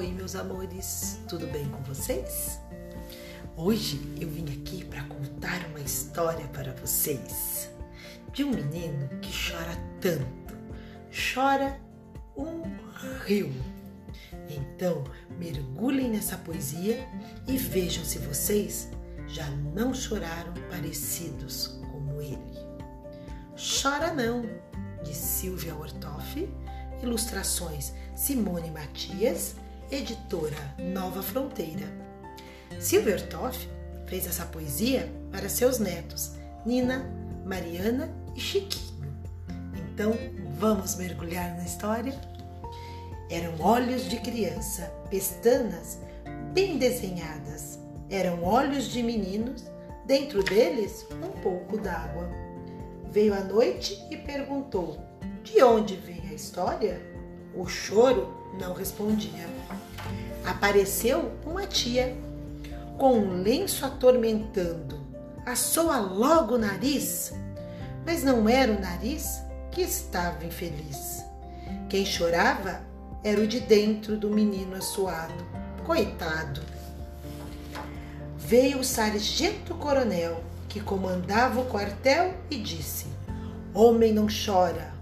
Oi, meus amores, tudo bem com vocês? Hoje eu vim aqui para contar uma história para vocês de um menino que chora tanto, chora um rio. Então, mergulhem nessa poesia e vejam se vocês já não choraram parecidos como ele. Chora não, de Silvia Ortoff, ilustrações Simone Matias editora Nova Fronteira. Silvertoff fez essa poesia para seus netos, Nina, Mariana e Chiquinho. Então, vamos mergulhar na história? Eram olhos de criança, pestanas bem desenhadas. Eram olhos de meninos, dentro deles um pouco d'água. Veio a noite e perguntou: De onde vem a história? O choro não respondia. Apareceu uma tia com um lenço atormentando. Assou-a logo o nariz, mas não era o nariz que estava infeliz. Quem chorava era o de dentro do menino assoado. Coitado! Veio o sargento coronel que comandava o quartel e disse: Homem não chora,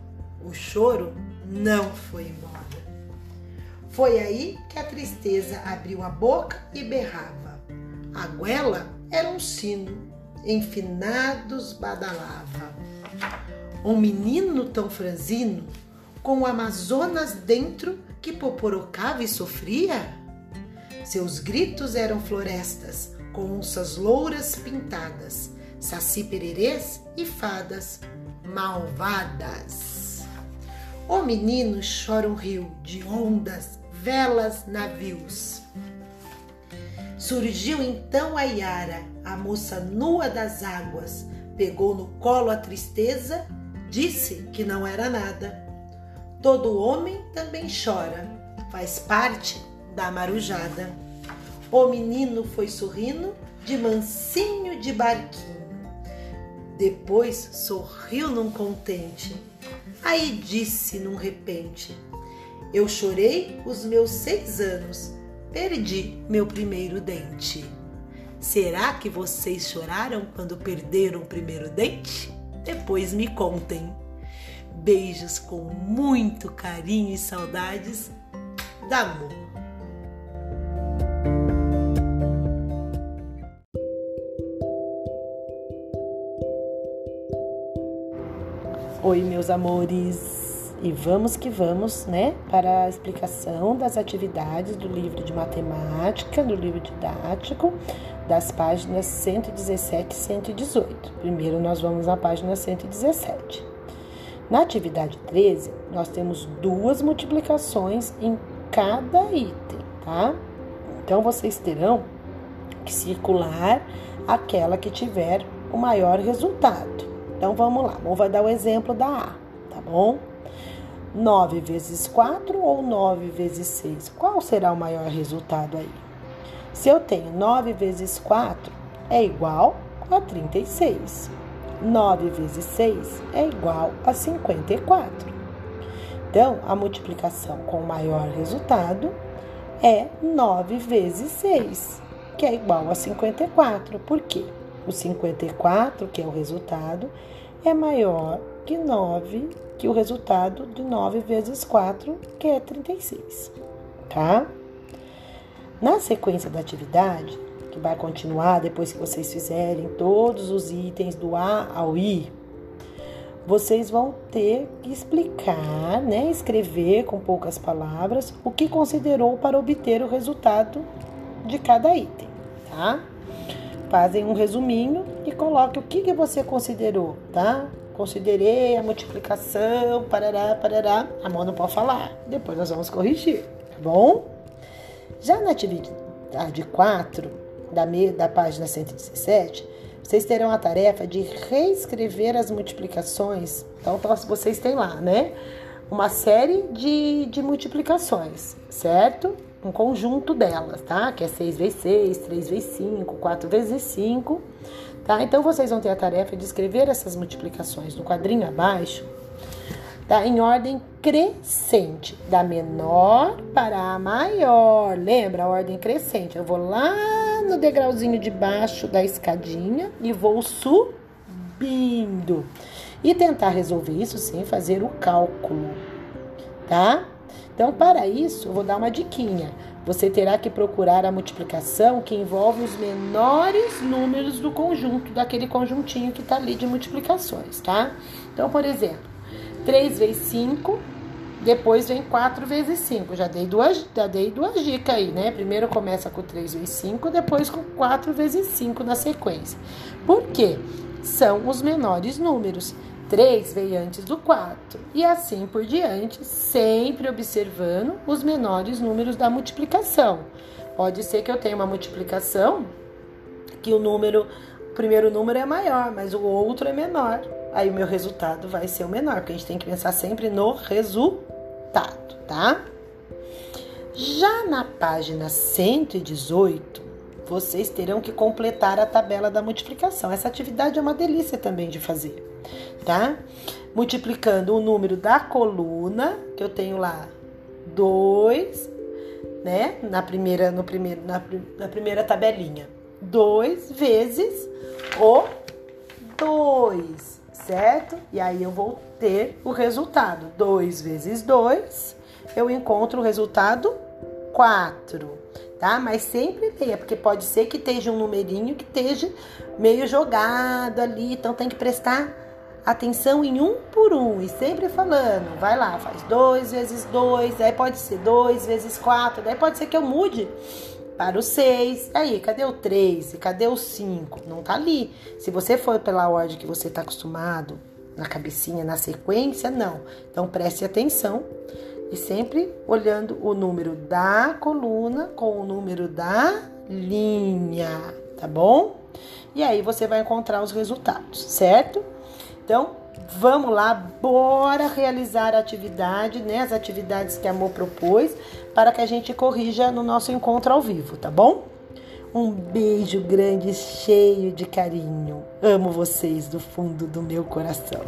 o choro não foi embora. Foi aí que a tristeza abriu a boca e berrava. A goela era um sino, enfinados badalava. Um menino tão franzino, com o Amazonas dentro, que poporocava e sofria? Seus gritos eram florestas, com onças louras pintadas, saci pererês e fadas malvadas. O menino chora um rio de ondas velas, navios. Surgiu então a Iara, a moça nua das águas, pegou no colo a tristeza, disse que não era nada. Todo homem também chora, faz parte da marujada. O menino foi sorrindo de mansinho de barquinho. Depois sorriu num contente. Aí disse num repente: eu chorei os meus seis anos, perdi meu primeiro dente. Será que vocês choraram quando perderam o primeiro dente? Depois me contem. Beijos com muito carinho e saudades da amor. Meus amores. E vamos que vamos, né, para a explicação das atividades do livro de matemática, do livro didático, das páginas 117 e 118. Primeiro nós vamos na página 117. Na atividade 13, nós temos duas multiplicações em cada item, tá? Então vocês terão que circular aquela que tiver o maior resultado. Então vamos lá, vamos dar o exemplo da A, tá bom? 9 vezes 4 ou 9 vezes 6? Qual será o maior resultado aí? Se eu tenho 9 vezes 4, é igual a 36. 9 vezes 6 é igual a 54. Então, a multiplicação com o maior resultado é 9 vezes 6, que é igual a 54. Por quê? O 54, que é o resultado, é maior que 9, que o resultado de 9 vezes 4, que é 36, tá? Na sequência da atividade, que vai continuar depois que vocês fizerem todos os itens do A ao I, vocês vão ter que explicar, né, escrever com poucas palavras o que considerou para obter o resultado de cada item, tá? Fazem um resuminho e coloque o que, que você considerou, tá? Considerei a multiplicação, parará, parará. A mão não pode falar. Depois nós vamos corrigir, tá bom? Já na atividade 4, da, da página 117, vocês terão a tarefa de reescrever as multiplicações. Então, vocês têm lá, né? Uma série de, de multiplicações, certo? Um conjunto delas, tá? Que é 6 vezes 6, 3 vezes 5, 4 vezes 5. Tá? Então vocês vão ter a tarefa de escrever essas multiplicações no quadrinho abaixo. tá? Em ordem crescente, da menor para a maior. Lembra a ordem crescente? Eu vou lá no degrauzinho de baixo da escadinha e vou subindo. E tentar resolver isso sem fazer o cálculo, tá? Então, para isso, eu vou dar uma diquinha. Você terá que procurar a multiplicação que envolve os menores números do conjunto, daquele conjuntinho que está ali de multiplicações, tá? Então, por exemplo, 3 vezes 5, depois vem 4 vezes 5. Já dei duas, já dei duas dicas aí, né? Primeiro começa com 3 vezes 5, depois com 4 vezes 5 na sequência. Por quê? São os menores números. 3 veio antes do 4 e assim por diante, sempre observando os menores números da multiplicação. Pode ser que eu tenha uma multiplicação que o número, o primeiro número é maior, mas o outro é menor. Aí o meu resultado vai ser o menor, porque a gente tem que pensar sempre no resultado, tá? Já na página 118, vocês terão que completar a tabela da multiplicação. Essa atividade é uma delícia também de fazer, tá? Multiplicando o número da coluna, que eu tenho lá 2, né? Na primeira, no primeiro, na, na primeira tabelinha. 2 vezes o 2, certo? E aí eu vou ter o resultado. 2 vezes 2, eu encontro o resultado 4 tá? Mas sempre leia, porque pode ser que esteja um numerinho que esteja meio jogado ali, então tem que prestar atenção em um por um e sempre falando, vai lá, faz dois vezes dois, aí pode ser dois vezes quatro, daí pode ser que eu mude para o seis, aí cadê o três e cadê o cinco? Não tá ali. Se você for pela ordem que você está acostumado, na cabecinha, na sequência, não. Então preste atenção e sempre olhando o número da coluna com o número da linha, tá bom? E aí você vai encontrar os resultados, certo? Então, vamos lá, bora realizar a atividade, né? As atividades que a Amor propôs para que a gente corrija no nosso encontro ao vivo, tá bom? Um beijo grande, cheio de carinho. Amo vocês do fundo do meu coração.